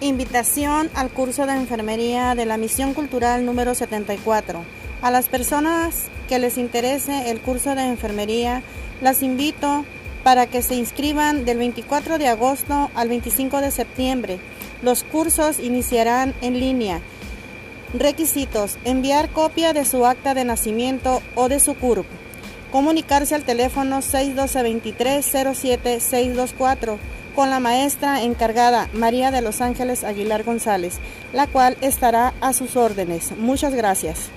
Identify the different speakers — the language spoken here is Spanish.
Speaker 1: Invitación al curso de enfermería de la Misión Cultural número 74. A las personas que les interese el curso de enfermería, las invito para que se inscriban del 24 de agosto al 25 de septiembre. Los cursos iniciarán en línea. Requisitos: enviar copia de su acta de nacimiento o de su CURP. Comunicarse al teléfono 612 23 07 624 con la maestra encargada María de los Ángeles Aguilar González, la cual estará a sus órdenes. Muchas gracias.